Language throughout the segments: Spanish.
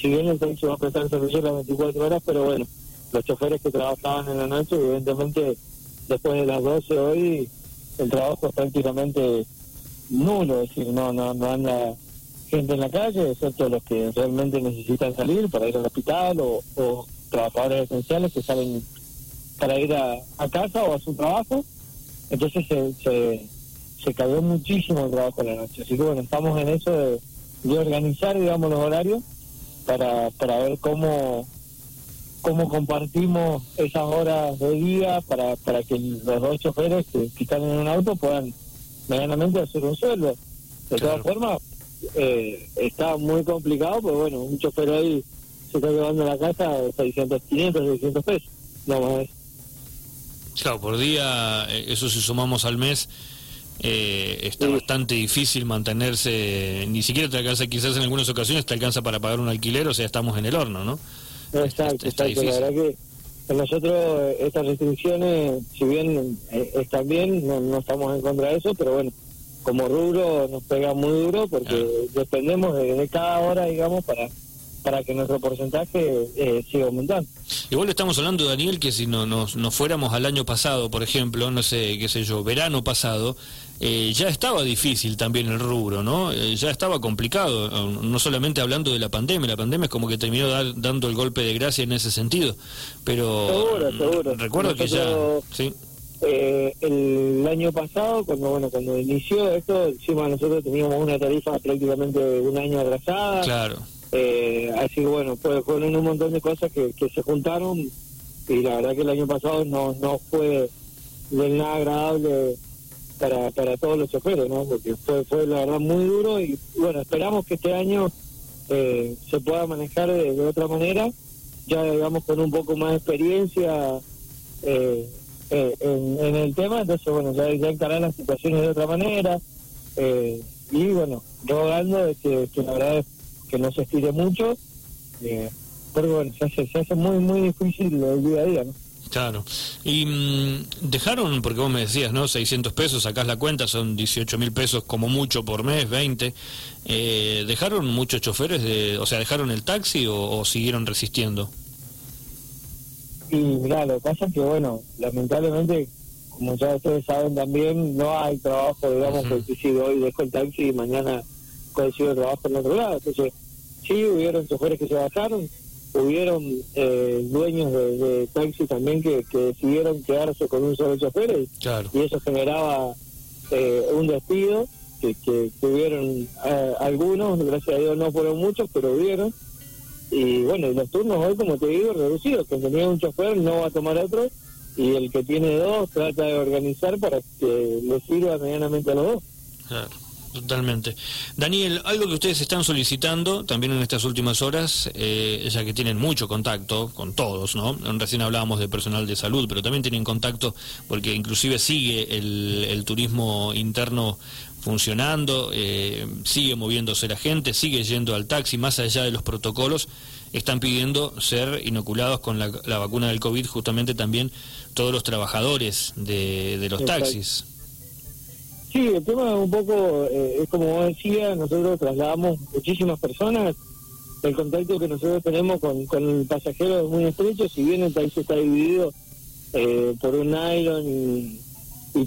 si bien el taxi va a prestar servicio las 24 horas, pero bueno, los choferes que trabajaban en la noche, evidentemente después de las 12 hoy el trabajo es prácticamente nulo, es decir, no, no, no anda gente en la calle, excepto los que realmente necesitan salir para ir al hospital o, trabajadores esenciales que salen para ir a, casa o a su trabajo. Entonces se, se, se cayó muchísimo el trabajo en la noche. Así que bueno, estamos en eso de organizar, digamos, los horarios para, para ver cómo cómo compartimos esas horas de día para, para que los dos choferes que, están en un auto puedan medianamente hacer un sueldo. De todas formas, eh, está muy complicado, pero bueno, un chofer ahí se está llevando a la casa 600, 500, 600 pesos. No más. Claro, por día, eh, eso si sumamos al mes, eh, está bastante difícil mantenerse, ni siquiera te alcanza, quizás en algunas ocasiones te alcanza para pagar un alquiler, o sea, estamos en el horno, ¿no? Exacto, exacto. La verdad que nosotros eh, estas restricciones, si bien eh, están bien, no, estamos en contra de eso, pero bueno, como rubro nos pega muy duro porque dependemos de, cada hora, digamos, para para que nuestro porcentaje eh, siga aumentando. Igual estamos hablando, Daniel, que si no, nos, nos fuéramos al año pasado, por ejemplo, no sé, qué sé yo, verano pasado, eh, ya estaba difícil también el rubro, ¿no? Eh, ya estaba complicado, no solamente hablando de la pandemia, la pandemia es como que terminó dando el golpe de gracia en ese sentido, pero seguro, seguro. recuerdo que ya... ¿sí? Eh, el año pasado, cuando bueno cuando inició esto, encima nosotros teníamos una tarifa prácticamente un año atrasada. Claro. Así que bueno, pues fueron un montón de cosas que, que se juntaron y la verdad que el año pasado no, no fue de nada agradable para, para todos los choferes, ¿no? Porque fue, fue la verdad muy duro y bueno, esperamos que este año eh, se pueda manejar de, otra manera, ya digamos con un poco más de experiencia eh, eh, en, el tema, entonces bueno, ya, ya encarar las situaciones de otra manera y bueno, rogando de que, la verdad es que no se estire mucho, porque bueno, se hace, se hace muy, muy difícil el día a día, ¿no? Claro. Y mm, dejaron, porque vos me decías, ¿no? 600 pesos, sacás la cuenta, son 18 mil pesos como mucho por mes, 20. Eh, ¿Dejaron muchos choferes, de, o sea, dejaron el taxi o, siguieron resistiendo? Y mira, lo que pasa es que, bueno, lamentablemente, como ya ustedes saben también, no hay trabajo, digamos, que si hoy dejo el taxi y mañana consigo trabajo en otro lado. Entonces, sí, hubieron choferes que se bajaron, hubieron eh, dueños de, taxi también que, decidieron quedarse con un solo chofer y, eso generaba eh, un despido que, que tuvieron eh, algunos, gracias a Dios no fueron muchos, pero hubieron. Y bueno, y los turnos hoy, como te digo, reducidos, que tenía un chofer no va a tomar otro y el que tiene dos trata de organizar para que le sirva medianamente a los dos. Totalmente. Daniel, algo que ustedes están solicitando también en estas últimas horas, eh, ya que tienen mucho contacto con todos, ¿no? Recién hablábamos de personal de salud, pero también tienen contacto porque inclusive sigue el, turismo interno funcionando, eh, sigue moviéndose la gente, sigue yendo al taxi, más allá de los protocolos, están pidiendo ser inoculados con la, vacuna del COVID justamente también todos los trabajadores de, los taxis. Sí, el tema un poco, eh, es como vos decías, nosotros trasladamos muchísimas personas, el contacto que nosotros tenemos con, con el pasajero es muy estrecho, si bien el país está dividido eh, por un nylon y,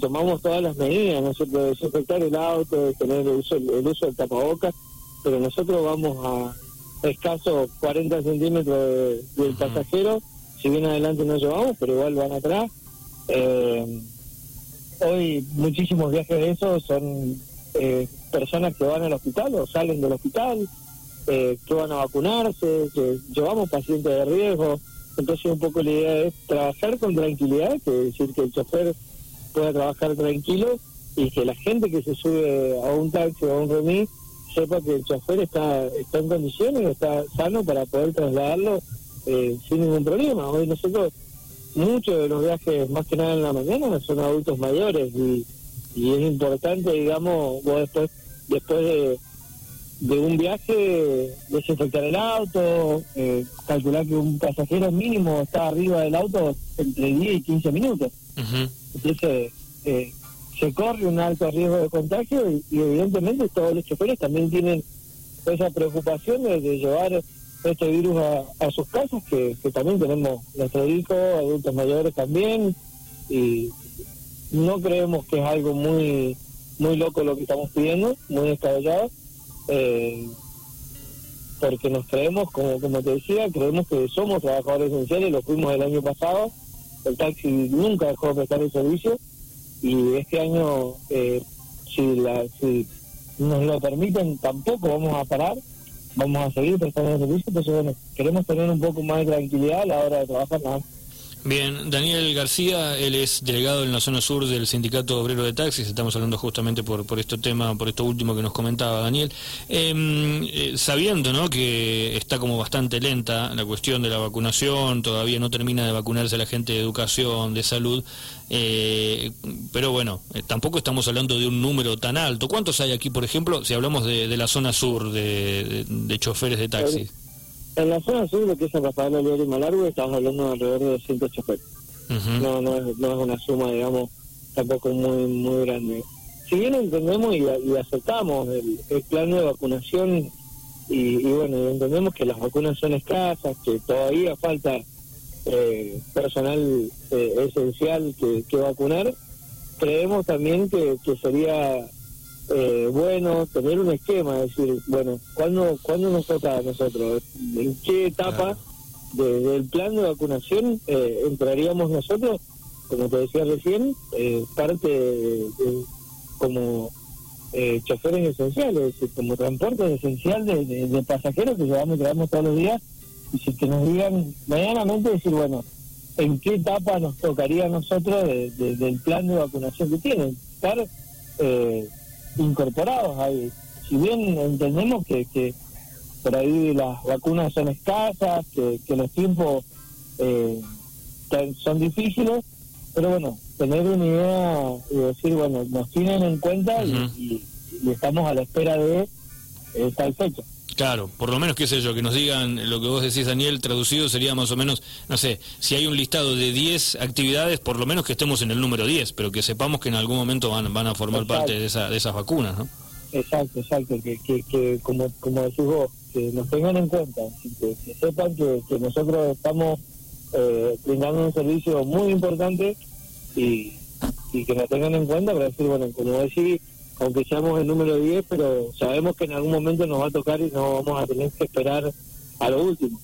tomamos todas las medidas, nosotros de desinfectar el auto, de tener el uso, el uso del tapabocas, pero nosotros vamos a escasos 40 centímetros del pasajero, si bien adelante no llevamos, pero igual van atrás. Eh, hoy muchísimos viajes de esos son eh, personas que van al hospital o salen del hospital, eh, que van a vacunarse, que llevamos pacientes de riesgo. Entonces un poco la idea es trabajar con tranquilidad, que es decir, que el chofer pueda trabajar tranquilo y que la gente que se sube a un taxi o a un remis sepa que el chofer está, está en condiciones, está sano para poder trasladarlo eh, sin ningún problema. Hoy nosotros muchos de los viajes, más que nada en la mañana, son adultos mayores y, es importante, digamos, vos después, después de, de un viaje, desinfectar el auto, eh, calcular que un pasajero mínimo está arriba del auto entre 10 y 15 minutos. Entonces, eh, se corre un alto riesgo de contagio y, evidentemente todos los choferes también tienen esa preocupación de, llevar este virus a, sus casas, que, también tenemos nuestros hijos, adultos mayores también, y no creemos que es algo muy muy loco lo que estamos pidiendo, muy descabellado, eh, porque nos creemos, como, como te decía, creemos que somos trabajadores esenciales, lo fuimos el año pasado, el taxi nunca dejó de prestar el servicio y este año, eh, si, la, si nos lo permiten, tampoco vamos a parar, vamos a seguir prestando el servicio, entonces bueno, queremos tener un poco más de tranquilidad a la hora de trabajar nada Bien, Daniel García, él es delegado en la zona sur del Sindicato Obrero de Taxis, estamos hablando justamente por, por este tema, por esto último que nos comentaba Daniel. Em, eh, sabiendo ¿no? que está como bastante lenta la cuestión de la vacunación, todavía no termina de vacunarse la gente de educación, de salud, eh, pero bueno, eh, tampoco estamos hablando de un número tan alto. ¿Cuántos hay aquí, por ejemplo, si hablamos de, la zona sur de, de choferes de taxis? En la zona sur, lo que es San Rafael Oliver y Malargue, estamos hablando de alrededor de 200 choferes. no, no, es, no es una suma, digamos, tampoco muy muy grande. Si bien entendemos y, aceptamos el, plan de vacunación y, bueno, entendemos que las vacunas son escasas, que todavía falta eh, personal eh, esencial que, que, vacunar, creemos también que, que sería eh, bueno, tener un esquema, decir, bueno, ¿cuándo, ¿cuándo nos toca a nosotros? ¿En qué etapa del plan de vacunación eh, entraríamos nosotros? Como te decía recién, eh, parte como eh, choferes esenciales, como transporte esencial de, pasajeros que llevamos, llevamos todos los días, y si que nos digan medianamente decir, bueno, ¿en qué etapa nos tocaría a nosotros del plan de vacunación que tienen? Estar eh, incorporados ahí. Si bien entendemos que, que por ahí las vacunas son escasas, que, que los tiempos eh, son difíciles, pero bueno, tener una idea y decir, bueno, nos tienen en cuenta y, estamos a la espera de eh, tal fecha. Claro, por lo menos, qué sé yo, que nos digan lo que vos decís, Daniel, traducido sería más o menos, no sé, si hay un listado de 10 actividades, por lo menos que estemos en el número 10, pero que sepamos que en algún momento van, van a formar parte de, esa, de esas vacunas, ¿no? Exacto, exacto, que, que, que como, como decís vos, que nos tengan en cuenta, que, sepan que, que, nosotros estamos eh, brindando un servicio muy importante y, y que nos tengan en cuenta para decir, bueno, como decís, aunque seamos el número 10, pero sabemos que en algún momento nos va a tocar y no vamos a tener que esperar a lo último.